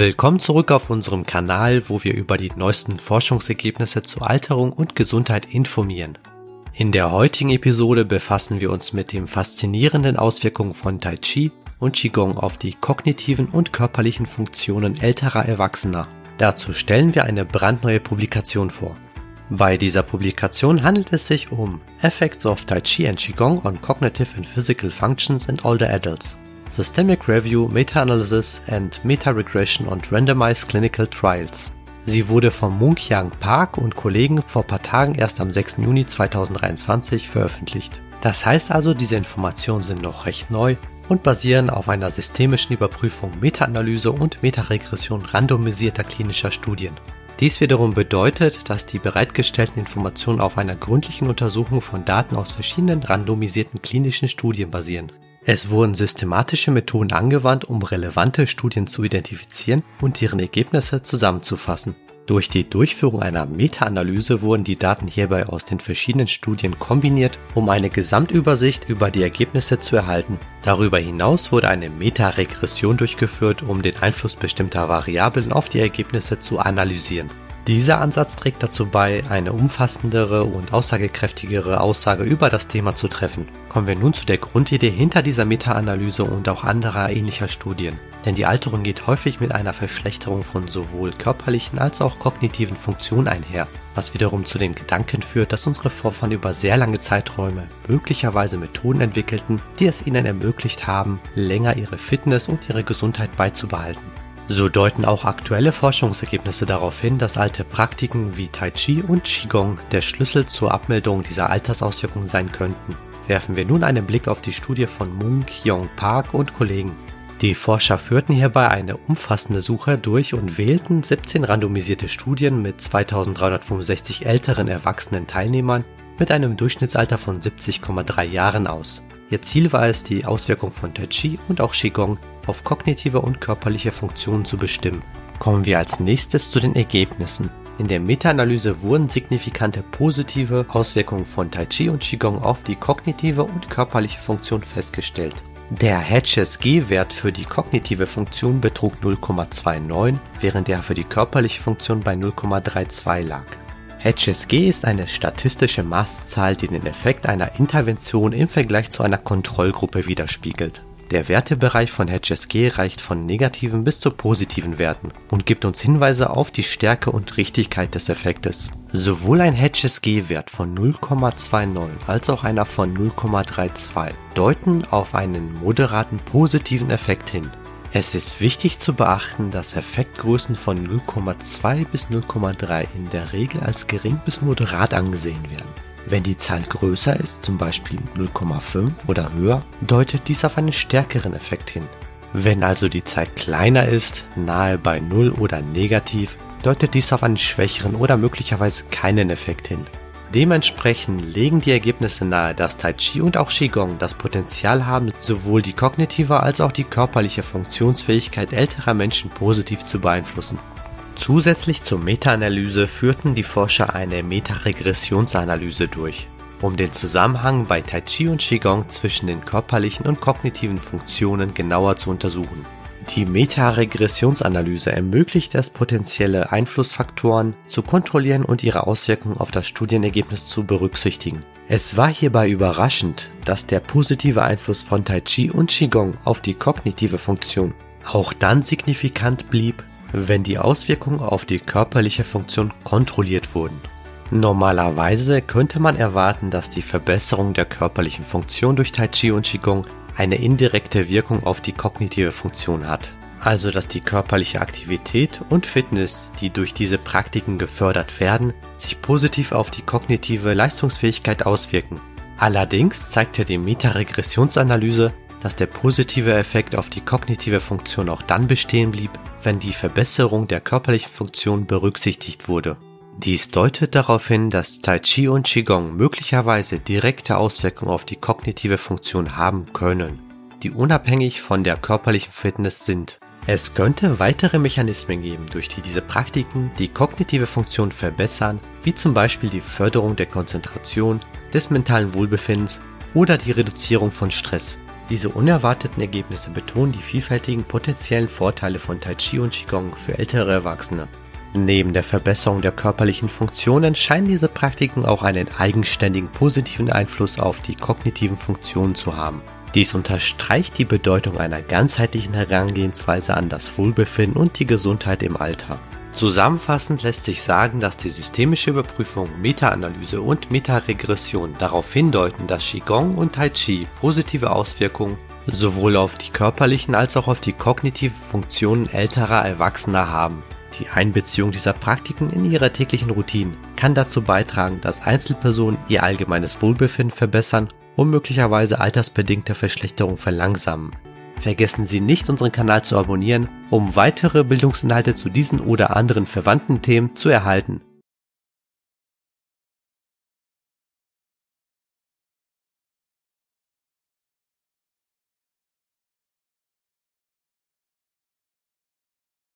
Willkommen zurück auf unserem Kanal, wo wir über die neuesten Forschungsergebnisse zu Alterung und Gesundheit informieren. In der heutigen Episode befassen wir uns mit den faszinierenden Auswirkungen von Tai Chi und Qigong auf die kognitiven und körperlichen Funktionen älterer Erwachsener. Dazu stellen wir eine brandneue Publikation vor. Bei dieser Publikation handelt es sich um Effects of Tai Chi and Qigong on Cognitive and Physical Functions in Older Adults. Systemic Review, Meta-Analysis and Meta-Regression on Randomized Clinical Trials. Sie wurde von Mung Hyang Park und Kollegen vor paar Tagen erst am 6. Juni 2023 veröffentlicht. Das heißt also, diese Informationen sind noch recht neu und basieren auf einer systemischen Überprüfung Meta-Analyse und Metaregression randomisierter klinischer Studien. Dies wiederum bedeutet, dass die bereitgestellten Informationen auf einer gründlichen Untersuchung von Daten aus verschiedenen randomisierten klinischen Studien basieren. Es wurden systematische Methoden angewandt, um relevante Studien zu identifizieren und deren Ergebnisse zusammenzufassen. Durch die Durchführung einer Meta-Analyse wurden die Daten hierbei aus den verschiedenen Studien kombiniert, um eine Gesamtübersicht über die Ergebnisse zu erhalten. Darüber hinaus wurde eine Meta-Regression durchgeführt, um den Einfluss bestimmter Variablen auf die Ergebnisse zu analysieren. Dieser Ansatz trägt dazu bei, eine umfassendere und aussagekräftigere Aussage über das Thema zu treffen. Kommen wir nun zu der Grundidee hinter dieser Meta-Analyse und auch anderer ähnlicher Studien. Denn die Alterung geht häufig mit einer Verschlechterung von sowohl körperlichen als auch kognitiven Funktionen einher, was wiederum zu dem Gedanken führt, dass unsere Vorfahren über sehr lange Zeiträume möglicherweise Methoden entwickelten, die es ihnen ermöglicht haben, länger ihre Fitness und ihre Gesundheit beizubehalten. So deuten auch aktuelle Forschungsergebnisse darauf hin, dass alte Praktiken wie Tai Chi und Qigong der Schlüssel zur Abmeldung dieser Altersauswirkungen sein könnten. Werfen wir nun einen Blick auf die Studie von Moon Kyung Park und Kollegen. Die Forscher führten hierbei eine umfassende Suche durch und wählten 17 randomisierte Studien mit 2365 älteren erwachsenen Teilnehmern mit einem Durchschnittsalter von 70,3 Jahren aus. Ihr Ziel war es, die Auswirkung von Tai Chi und auch Qigong auf kognitive und körperliche Funktionen zu bestimmen. Kommen wir als nächstes zu den Ergebnissen. In der Meta-Analyse wurden signifikante positive Auswirkungen von Tai Chi und Qigong auf die kognitive und körperliche Funktion festgestellt. Der HSG-Wert für die kognitive Funktion betrug 0,29, während er für die körperliche Funktion bei 0,32 lag. HSG ist eine statistische Maßzahl, die den Effekt einer Intervention im Vergleich zu einer Kontrollgruppe widerspiegelt. Der Wertebereich von HSG reicht von negativen bis zu positiven Werten und gibt uns Hinweise auf die Stärke und Richtigkeit des Effektes. Sowohl ein HSG-Wert von 0,29 als auch einer von 0,32 deuten auf einen moderaten positiven Effekt hin. Es ist wichtig zu beachten, dass Effektgrößen von 0,2 bis 0,3 in der Regel als gering bis moderat angesehen werden. Wenn die Zahl größer ist, zum Beispiel 0,5 oder höher, deutet dies auf einen stärkeren Effekt hin. Wenn also die Zahl kleiner ist, nahe bei 0 oder negativ, deutet dies auf einen schwächeren oder möglicherweise keinen Effekt hin. Dementsprechend legen die Ergebnisse nahe, dass Tai Chi und auch Qigong das Potenzial haben, sowohl die kognitive als auch die körperliche Funktionsfähigkeit älterer Menschen positiv zu beeinflussen. Zusätzlich zur Meta-Analyse führten die Forscher eine Metaregressionsanalyse durch, um den Zusammenhang bei Tai Chi und Qigong zwischen den körperlichen und kognitiven Funktionen genauer zu untersuchen. Die Metaregressionsanalyse ermöglicht es, potenzielle Einflussfaktoren zu kontrollieren und ihre Auswirkungen auf das Studienergebnis zu berücksichtigen. Es war hierbei überraschend, dass der positive Einfluss von Tai Chi und Qigong auf die kognitive Funktion auch dann signifikant blieb, wenn die Auswirkungen auf die körperliche Funktion kontrolliert wurden. Normalerweise könnte man erwarten, dass die Verbesserung der körperlichen Funktion durch Tai Chi und Qigong eine indirekte Wirkung auf die kognitive Funktion hat. Also dass die körperliche Aktivität und Fitness, die durch diese Praktiken gefördert werden, sich positiv auf die kognitive Leistungsfähigkeit auswirken. Allerdings zeigte die Metaregressionsanalyse, dass der positive Effekt auf die kognitive Funktion auch dann bestehen blieb, wenn die Verbesserung der körperlichen Funktion berücksichtigt wurde. Dies deutet darauf hin, dass Tai Chi und Qigong möglicherweise direkte Auswirkungen auf die kognitive Funktion haben können, die unabhängig von der körperlichen Fitness sind. Es könnte weitere Mechanismen geben, durch die diese Praktiken die kognitive Funktion verbessern, wie zum Beispiel die Förderung der Konzentration, des mentalen Wohlbefindens oder die Reduzierung von Stress. Diese unerwarteten Ergebnisse betonen die vielfältigen potenziellen Vorteile von Tai Chi und Qigong für ältere Erwachsene. Neben der Verbesserung der körperlichen Funktionen scheinen diese Praktiken auch einen eigenständigen positiven Einfluss auf die kognitiven Funktionen zu haben. Dies unterstreicht die Bedeutung einer ganzheitlichen Herangehensweise an das Wohlbefinden und die Gesundheit im Alter. Zusammenfassend lässt sich sagen, dass die systemische Überprüfung, Meta-Analyse und Meta-Regression darauf hindeuten, dass Qigong und Tai Chi positive Auswirkungen sowohl auf die körperlichen als auch auf die kognitiven Funktionen älterer Erwachsener haben. Die Einbeziehung dieser Praktiken in ihre täglichen Routinen kann dazu beitragen, dass Einzelpersonen ihr allgemeines Wohlbefinden verbessern und möglicherweise altersbedingte Verschlechterung verlangsamen. Vergessen Sie nicht, unseren Kanal zu abonnieren, um weitere Bildungsinhalte zu diesen oder anderen verwandten Themen zu erhalten.